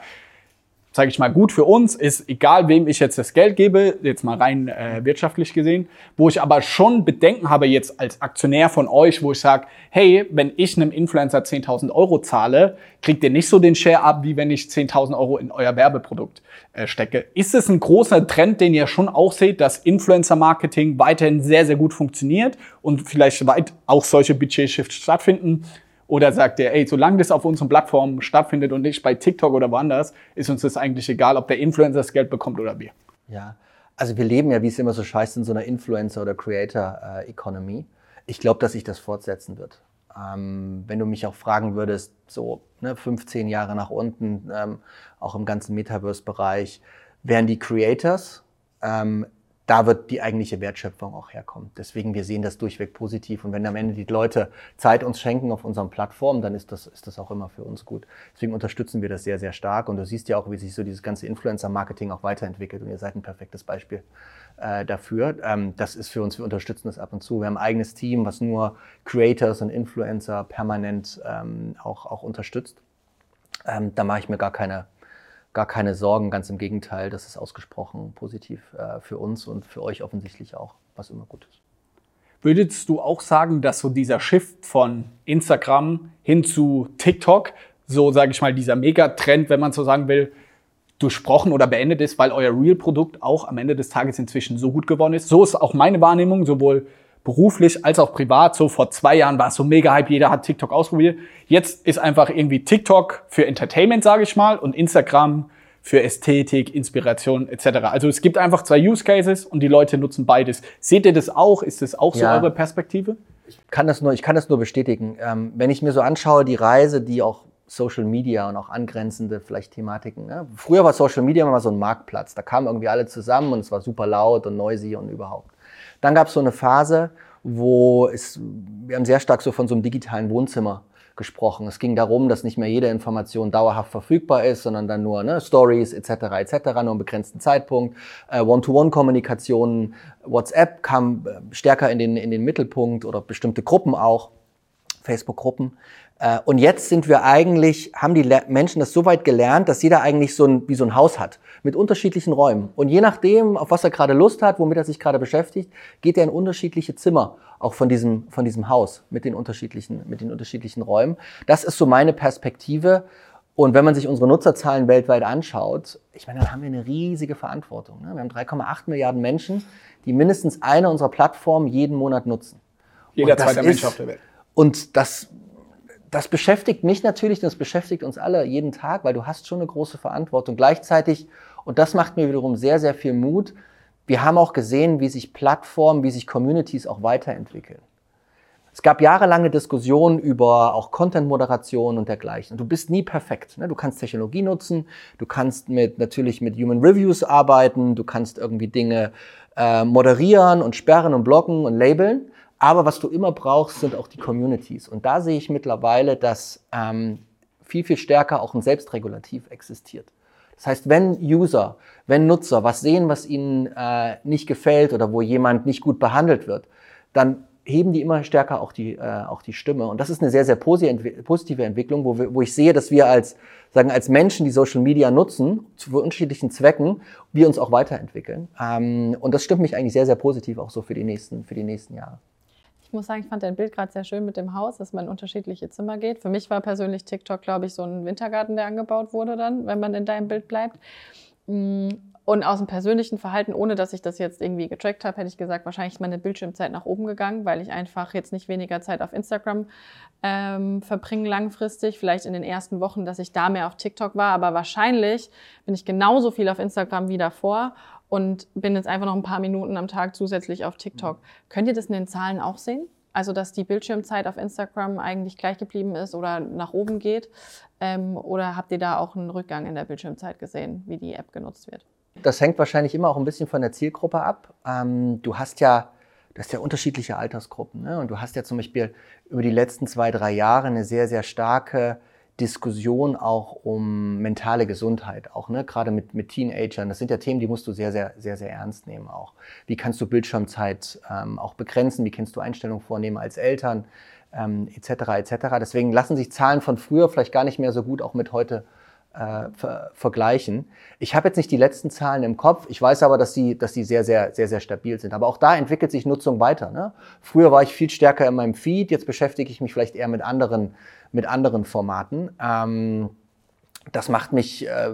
sage ich mal, gut für uns ist, egal wem ich jetzt das Geld gebe, jetzt mal rein äh, wirtschaftlich gesehen, wo ich aber schon Bedenken habe jetzt als Aktionär von euch, wo ich sage, hey, wenn ich einem Influencer 10.000 Euro zahle, kriegt ihr nicht so den Share ab, wie wenn ich 10.000 Euro in euer Werbeprodukt äh, stecke. Ist es ein großer Trend, den ihr schon auch seht, dass Influencer-Marketing weiterhin sehr, sehr gut funktioniert und vielleicht weit auch solche Budget-Shifts stattfinden? Oder sagt er, ey, solange das auf unseren Plattformen stattfindet und nicht bei TikTok oder woanders, ist uns das eigentlich egal, ob der Influencer das Geld bekommt oder wir. Ja, also wir leben ja, wie es immer so scheißt, in so einer Influencer- oder Creator-Economy. Ich glaube, dass sich das fortsetzen wird. Ähm, wenn du mich auch fragen würdest, so ne, 15 Jahre nach unten, ähm, auch im ganzen Metaverse-Bereich, wären die Creators ähm, da wird die eigentliche Wertschöpfung auch herkommen. Deswegen, wir sehen das durchweg positiv. Und wenn am Ende die Leute Zeit uns schenken auf unseren Plattformen, dann ist das, ist das auch immer für uns gut. Deswegen unterstützen wir das sehr, sehr stark. Und du siehst ja auch, wie sich so dieses ganze Influencer-Marketing auch weiterentwickelt. Und ihr seid ein perfektes Beispiel äh, dafür. Ähm, das ist für uns, wir unterstützen das ab und zu. Wir haben ein eigenes Team, was nur Creators und Influencer permanent ähm, auch, auch unterstützt. Ähm, da mache ich mir gar keine gar keine Sorgen, ganz im Gegenteil, das ist ausgesprochen positiv äh, für uns und für euch offensichtlich auch, was immer gut ist. Würdest du auch sagen, dass so dieser Shift von Instagram hin zu TikTok, so sage ich mal, dieser Megatrend, wenn man so sagen will, durchbrochen oder beendet ist, weil euer Real-Produkt auch am Ende des Tages inzwischen so gut geworden ist. So ist auch meine Wahrnehmung, sowohl beruflich als auch privat. So vor zwei Jahren war es so mega Hype, jeder hat TikTok ausprobiert. Jetzt ist einfach irgendwie TikTok für Entertainment, sage ich mal, und Instagram für Ästhetik, Inspiration etc. Also es gibt einfach zwei Use Cases und die Leute nutzen beides. Seht ihr das auch? Ist das auch so Ja. eure Perspektive? Ich kann das nur, ich kann das nur bestätigen. Ähm, wenn ich mir so anschaue, die Reise, die auch Social Media und auch angrenzende vielleicht Thematiken. Ne? Früher war Social Media immer so ein Marktplatz. Da kamen irgendwie alle zusammen und es war super laut und noisy und überhaupt. Dann gab es so eine Phase, wo es, wir haben sehr stark so von so einem digitalen Wohnzimmer gesprochen. Es ging darum, dass nicht mehr jede Information dauerhaft verfügbar ist, sondern dann nur ne, Stories etc. etc. nur einen begrenzten Zeitpunkt. Äh, One-to-One-Kommunikationen, WhatsApp kam äh, stärker in den, in den Mittelpunkt oder bestimmte Gruppen auch, Facebook-Gruppen. Äh, und jetzt sind wir eigentlich, haben die Le Menschen das so weit gelernt, dass jeder eigentlich so ein, wie so ein Haus hat, mit unterschiedlichen Räumen. Und je nachdem, auf was er gerade Lust hat, womit er sich gerade beschäftigt, geht er in unterschiedliche Zimmer, auch von diesem, von diesem Haus, mit den unterschiedlichen, mit den unterschiedlichen Räumen. Das ist so meine Perspektive. Und wenn man sich unsere Nutzerzahlen weltweit anschaut, ich meine, dann haben wir eine riesige Verantwortung. Ne? Wir haben 3,8 Milliarden Menschen, die mindestens eine unserer Plattformen jeden Monat nutzen. Jeder zweite Mensch auf der Welt. Und das, das beschäftigt mich natürlich, das beschäftigt uns alle jeden Tag, weil du hast schon eine große Verantwortung. Gleichzeitig, und das macht mir wiederum sehr, sehr viel Mut, wir haben auch gesehen, wie sich Plattformen, wie sich Communities auch weiterentwickeln. Es gab jahrelange Diskussionen über auch Content-Moderation und dergleichen. Und du bist nie perfekt. Ne? Du kannst Technologie nutzen, du kannst mit, natürlich mit Human Reviews arbeiten, du kannst irgendwie Dinge äh, moderieren und sperren und blocken und labeln. Aber was du immer brauchst, sind auch die Communities. Und da sehe ich mittlerweile, dass ähm, viel, viel stärker auch ein Selbstregulativ existiert. Das heißt, wenn User, wenn Nutzer was sehen, was ihnen äh, nicht gefällt oder wo jemand nicht gut behandelt wird, dann heben die immer stärker auch die, äh, auch die Stimme. Und das ist eine sehr, sehr positive Entwicklung, wo, wir, wo ich sehe, dass wir als, sagen, als Menschen, die Social Media nutzen, zu unterschiedlichen Zwecken, wir uns auch weiterentwickeln. Ähm, und das stimmt mich eigentlich sehr, sehr positiv auch so für die nächsten, für die nächsten Jahre. Ich muss sagen, ich fand dein Bild gerade sehr schön mit dem Haus, dass man in unterschiedliche Zimmer geht. Für mich war persönlich TikTok, glaube ich, so ein Wintergarten, der angebaut wurde dann, wenn man in deinem Bild bleibt. Mm, Und aus dem persönlichen Verhalten, ohne dass ich das jetzt irgendwie getrackt habe, hätte ich gesagt, wahrscheinlich ist meine Bildschirmzeit nach oben gegangen, weil ich einfach jetzt nicht weniger Zeit auf Instagram ähm, verbringe langfristig. Vielleicht in den ersten Wochen, dass ich da mehr auf TikTok war, aber wahrscheinlich bin ich genauso viel auf Instagram wie davor und bin jetzt einfach noch ein paar Minuten am Tag zusätzlich auf TikTok. Könnt ihr das in den Zahlen auch sehen? Also, dass die Bildschirmzeit auf Instagram eigentlich gleich geblieben ist oder nach oben geht? Ähm, oder habt ihr da auch einen Rückgang in der Bildschirmzeit gesehen, wie die App genutzt wird? Das hängt wahrscheinlich immer auch ein bisschen von der Zielgruppe ab. Ähm, du hast ja, du hast ja unterschiedliche Altersgruppen. Ne? Und du hast ja zum Beispiel über die letzten zwei, drei Jahre eine sehr, sehr starke Diskussion auch um mentale Gesundheit, auch ne, gerade mit, mit Teenagern. Das sind ja Themen, die musst du sehr, sehr, sehr, sehr ernst nehmen auch. Wie kannst du Bildschirmzeit ähm, auch begrenzen? Wie kannst du Einstellungen vornehmen als Eltern? Ähm, etc. etc. Deswegen lassen sich Zahlen von früher vielleicht gar nicht mehr so gut auch mit heute äh, ver vergleichen. Ich habe jetzt nicht die letzten Zahlen im Kopf. Ich weiß aber, dass die, dass die sehr, sehr, sehr, sehr stabil sind. Aber auch da entwickelt sich Nutzung weiter. Ne? Früher war ich viel stärker in meinem Feed. Jetzt beschäftige ich mich vielleicht eher mit anderen, mit anderen Formaten. Ähm, das macht mich, äh,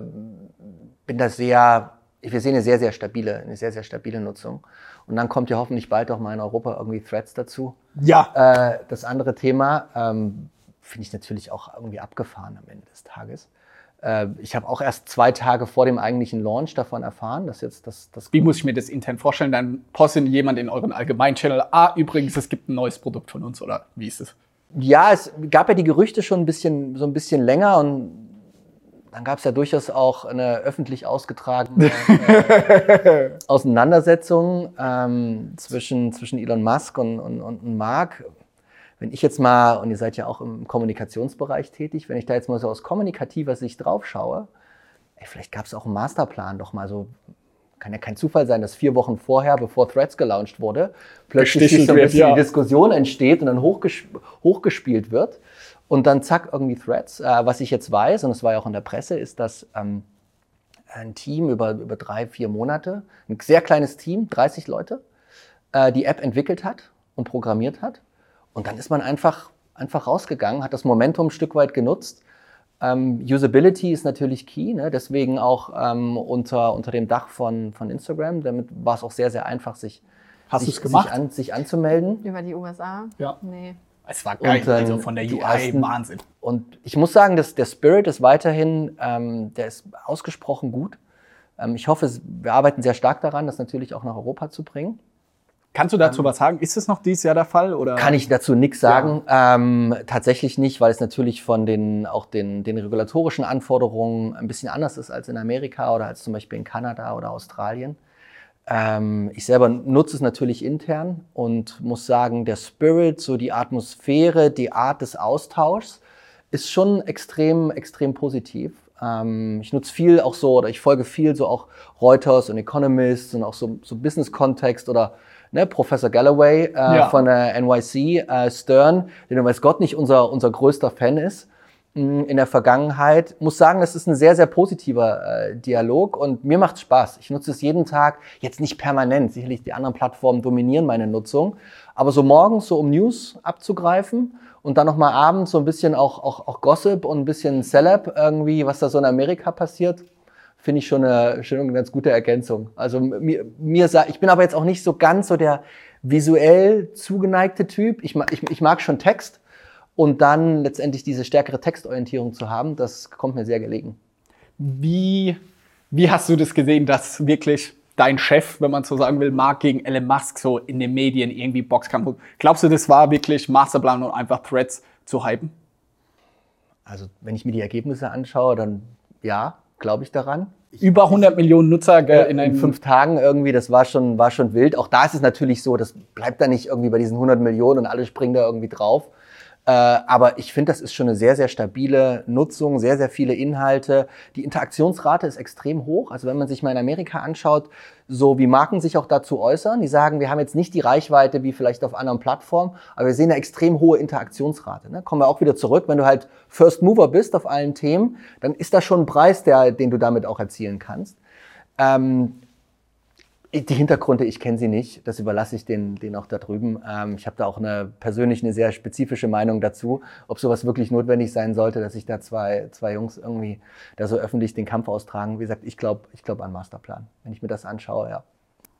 bin da sehr, wir sehen eine sehr, sehr stabile, eine sehr, sehr stabile Nutzung. Und dann kommt ja hoffentlich bald auch mal in Europa irgendwie Threads dazu. Ja. Äh, das andere Thema ähm, finde ich natürlich auch irgendwie abgefahren am Ende des Tages. Äh, ich habe auch erst zwei Tage vor dem eigentlichen Launch davon erfahren, dass jetzt das, das Wie muss ich mir das intern vorstellen? Dann postet jemand in euren allgemeinen Channel, ah, übrigens, es gibt ein neues Produkt von uns, oder wie ist es? Ja, es gab ja die Gerüchte schon ein bisschen, so ein bisschen länger und dann gab es ja durchaus auch eine öffentlich ausgetragene äh, Auseinandersetzung ähm, zwischen, zwischen Elon Musk und, und, und Mark. Wenn ich jetzt mal, und ihr seid ja auch im Kommunikationsbereich tätig, wenn ich da jetzt mal so aus kommunikativer Sicht drauf schaue, ey, vielleicht gab es auch einen Masterplan, doch mal so, kann ja kein Zufall sein, dass vier Wochen vorher, bevor Threads gelauncht wurde, plötzlich so ein wird, ja. die Diskussion entsteht und dann hochges hochgespielt wird. Und dann zack, irgendwie Threads. Äh, was ich jetzt weiß, und das war ja auch in der Presse, ist, dass ähm, ein Team über, über drei, vier Monate, ein sehr kleines Team, 30 Leute, äh, die App entwickelt hat und programmiert hat. Und dann ist man einfach, einfach rausgegangen, hat das Momentum ein Stück weit genutzt Ähm, Usability ist natürlich key, ne? deswegen auch ähm, unter, unter dem Dach von, von Instagram. Damit war es auch sehr, sehr einfach, sich, Hast sich, gemacht? sich, an, sich anzumelden. Über die USA? Ja. Nee. Es war geil, Und dann also von der UI ersten- Wahnsinn. Und ich muss sagen, dass der Spirit ist weiterhin, ähm, der ist ausgesprochen gut. Ähm, ich hoffe, wir arbeiten sehr stark daran, das natürlich auch nach Europa zu bringen. Kannst du dazu was sagen? Ist es noch dieses Jahr der Fall? Oder? Kann ich dazu nichts sagen. Ähm, tatsächlich nicht, weil es natürlich von den auch den, den regulatorischen Anforderungen ein bisschen anders ist als in Amerika oder als zum Beispiel in Kanada oder Australien. Ähm, ich selber nutze es natürlich intern und muss sagen, der Spirit, so die Atmosphäre, die Art des Austauschs ist schon extrem, extrem positiv. Ähm, ich nutze viel auch so, oder ich folge viel so auch Reuters und Economist und auch so, so Business-Kontext oder ne, Professor Galloway äh, Ja. von der NYC, äh, Stern, der weiß Gott nicht unser, unser größter Fan ist mh, in der Vergangenheit. Muss sagen, das ist ein sehr, sehr positiver äh, Dialog und mir macht Spaß. Ich nutze es jeden Tag, jetzt nicht permanent. Sicherlich die anderen Plattformen dominieren meine Nutzung, aber so morgens so um News abzugreifen und dann nochmal abends so ein bisschen auch, auch, auch Gossip und ein bisschen Celeb irgendwie, was da so in Amerika passiert, finde ich schon eine, schon eine ganz gute Ergänzung. Also mir, mir ich bin aber jetzt auch nicht so ganz so der visuell zugeneigte Typ. Ich, ich, ich mag schon Text und dann letztendlich diese stärkere Textorientierung zu haben, das kommt mir sehr gelegen. Wie, wie hast du das gesehen, dass wirklich dein Chef, wenn man so sagen will, Mark gegen Elon Musk so in den Medien irgendwie Boxkampf? Glaubst du, das war wirklich Masterplan und einfach Threads zu hypen? Also wenn ich mir die Ergebnisse anschaue, dann ja, glaube ich daran. Über 100 Millionen Nutzer gell, in in fünf Tagen irgendwie, das war schon, war schon wild. Auch da ist es natürlich so, das bleibt da nicht irgendwie bei diesen 100 Millionen und alle springen da irgendwie drauf. Äh, aber ich finde, das ist schon eine sehr, sehr stabile Nutzung, sehr, sehr viele Inhalte. Die Interaktionsrate ist extrem hoch. Also wenn man sich mal in Amerika anschaut, so wie Marken sich auch dazu äußern, die sagen, wir haben jetzt nicht die Reichweite wie vielleicht auf anderen Plattformen, aber wir sehen eine extrem hohe Interaktionsrate. Ne? Kommen wir auch wieder zurück, wenn du halt First Mover bist auf allen Themen, dann ist das schon ein Preis, der, den du damit auch erzielen kannst. Ähm, die Hintergründe, ich kenne sie nicht. Das überlasse ich den, den auch da drüben. Ähm, ich habe da auch eine persönlich eine sehr spezifische Meinung dazu, ob sowas wirklich notwendig sein sollte, dass sich da zwei, zwei Jungs irgendwie da so öffentlich den Kampf austragen. Wie gesagt, ich glaube ich glaub an Masterplan. Wenn ich mir das anschaue, ja.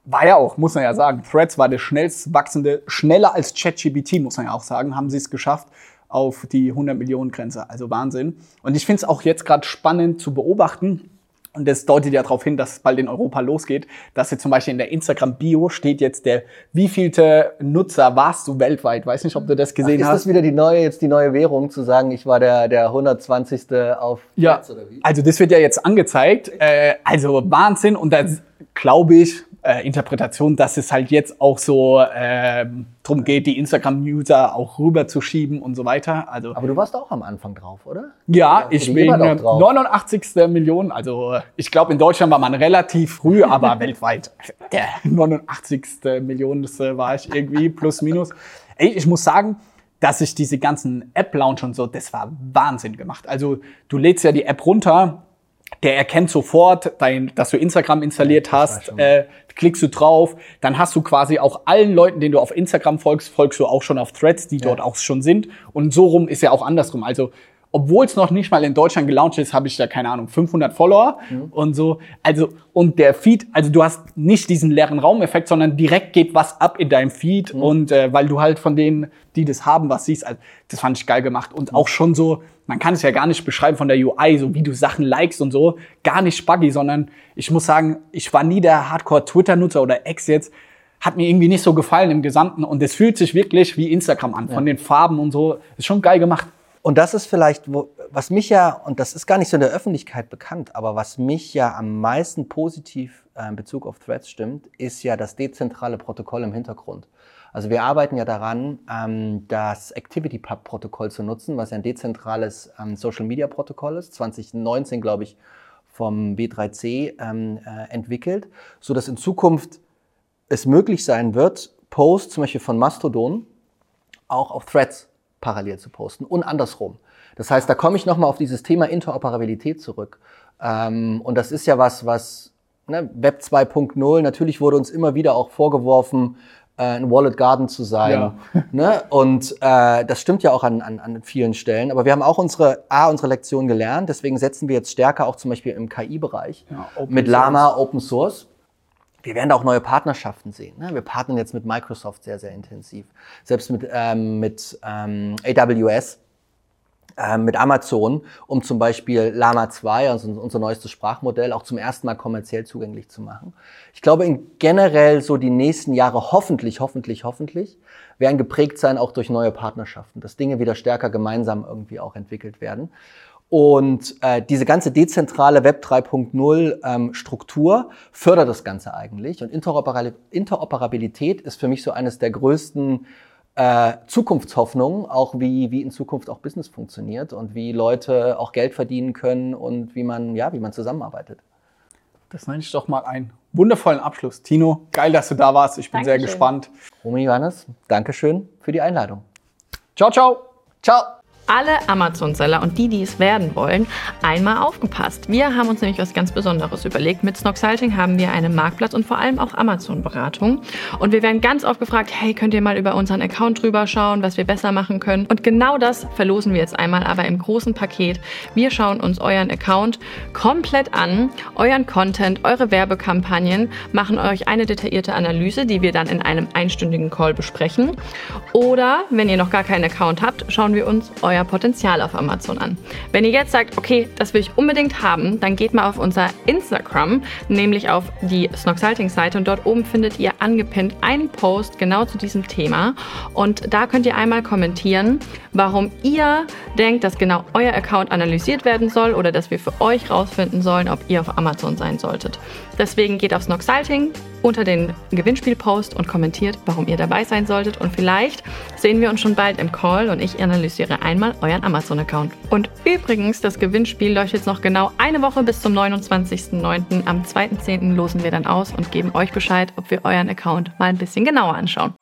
War ja auch, muss man ja sagen. Threads war der schnellst wachsende, schneller als ChatGPT, muss man ja auch sagen, haben sie es geschafft auf die 100 Millionen Grenze. Also Wahnsinn. Und ich finde es auch jetzt gerade spannend zu beobachten. Und das deutet ja darauf hin, dass es bald in Europa losgeht, dass jetzt zum Beispiel in der Instagram-Bio steht jetzt der, wievielte Nutzer warst du weltweit? Weiß nicht, ob du das gesehen ist hast. das wieder die neue, jetzt die neue Währung, zu sagen, ich war der, der 120. auf Ja, Threads oder wie? also das wird ja jetzt angezeigt. Äh, also Wahnsinn. Und da glaube ich, äh, Interpretation, dass es halt jetzt auch so ähm, drum geht, die Instagram-User auch rüberzuschieben und so weiter. Also Aber du warst auch am Anfang drauf, oder? ja, ich die bin jemand auch äh, drauf. 89. Million. Also äh, ich glaube, in Deutschland war man relativ früh, aber weltweit der 89. Million das, äh, war ich irgendwie plus minus. Ey, ich muss sagen, dass ich diese ganzen App-Launch und so, das war Wahnsinn gemacht. Also du lädst ja die App runter, der erkennt sofort, dein, dass du Instagram installiert war hast, äh, klickst du drauf, dann hast du quasi auch allen Leuten, denen du auf Instagram folgst, folgst du auch schon auf Threads, die dort auch schon sind. Und so rum ist ja auch andersrum. Also obwohl es noch nicht mal in Deutschland gelauncht ist, habe ich da keine Ahnung 500 Follower und so. Also und der Feed, also du hast nicht diesen leeren Raumeffekt, sondern direkt geht was ab in deinem Feed und äh, weil du halt von denen, die das haben, was siehst. Also, das fand ich geil gemacht und auch schon so. Man kann es ja gar nicht beschreiben von der UI, so wie du Sachen likest und so, gar nicht buggy, sondern ich muss sagen, ich war nie der Hardcore-Twitter-Nutzer oder Ex jetzt, hat mir irgendwie nicht so gefallen im Gesamten und es fühlt sich wirklich wie Instagram an, von den Farben und so. Ist schon geil gemacht. Und das ist vielleicht, was mich ja, und das ist gar nicht so in der Öffentlichkeit bekannt, aber was mich ja am meisten positiv äh, in Bezug auf Threads stimmt, ist ja das dezentrale Protokoll im Hintergrund. Also wir arbeiten ja daran, ähm, das ActivityPub-Protokoll zu nutzen, was ja ein dezentrales ähm, Social-Media-Protokoll ist, 2019, glaube ich, vom B3C ähm, äh, entwickelt, so dass in Zukunft es möglich sein wird, Posts zum Beispiel von Mastodon auch auf Threads parallel zu posten und andersrum. Das heißt, da komme ich nochmal auf dieses Thema Interoperabilität zurück. Ähm, und das ist ja was, was ne, Web 2.0, natürlich wurde uns immer wieder auch vorgeworfen, äh, ein Wallet Garden zu sein. Ja. Ne? Und äh, das stimmt ja auch an, an, an vielen Stellen. Aber wir haben auch unsere, A, unsere Lektion gelernt. Deswegen setzen wir jetzt stärker auch zum Beispiel im KI-Bereich Ja, mit Source. Lama Open Source. Wir werden da auch neue Partnerschaften sehen. Ne? Wir partnern jetzt mit Microsoft sehr, sehr intensiv. Selbst mit, ähm, mit ähm, AWS ähm, mit Amazon, um zum Beispiel Lama 2, also unser neuestes Sprachmodell, auch zum ersten Mal kommerziell zugänglich zu machen. Ich glaube, in generell so die nächsten Jahre hoffentlich, hoffentlich, hoffentlich werden geprägt sein auch durch neue Partnerschaften, dass Dinge wieder stärker gemeinsam irgendwie auch entwickelt werden. Und äh, diese ganze dezentrale Web 3.0 ähm, Struktur fördert das Ganze eigentlich. Und Interoperabilität ist für mich so eines der größten äh, Zukunftshoffnungen, auch wie, wie in Zukunft auch Business funktioniert und wie Leute auch Geld verdienen können und wie man, ja, wie man zusammenarbeitet. Das nenne ich doch mal einen wundervollen Abschluss. Tino, geil, dass du da warst. Ich bin sehr Dankeschön. gespannt. Romy Johannes, Dankeschön für die Einladung. Ciao, ciao. Ciao! Alle Amazon-Seller und die, die es werden wollen, einmal aufgepasst. Wir haben uns nämlich was ganz Besonderes überlegt. Mit Snoxalting haben wir eine Marktplatz und vor allem auch Amazon-Beratung. Und wir werden ganz oft gefragt, hey, könnt ihr mal über unseren Account drüber schauen, was wir besser machen können? Und genau das verlosen wir jetzt einmal, aber im großen Paket. Wir schauen uns euren Account komplett an, euren Content, eure Werbekampagnen, machen euch eine detaillierte Analyse, die wir dann in einem einstündigen Call besprechen. Oder, wenn ihr noch gar keinen Account habt, schauen wir uns euer Potenzial auf Amazon an. Wenn ihr jetzt sagt, okay, das will ich unbedingt haben, dann geht mal auf unser Instagram, nämlich auf die Snoxalting-Seite und dort oben findet ihr angepinnt einen Post genau zu diesem Thema und da könnt ihr einmal kommentieren, warum ihr denkt, dass genau euer Account analysiert werden soll oder dass wir für euch rausfinden sollen, ob ihr auf Amazon sein solltet. Deswegen geht auf Snoxalting unter den Gewinnspielpost und kommentiert, warum ihr dabei sein solltet. Und vielleicht sehen wir uns schon bald im Call und ich analysiere einmal euren Amazon-Account. Und übrigens, das Gewinnspiel läuft jetzt noch genau eine Woche bis zum 29.09. Am 2.10. losen wir dann aus und geben euch Bescheid, ob wir euren Account mal ein bisschen genauer anschauen.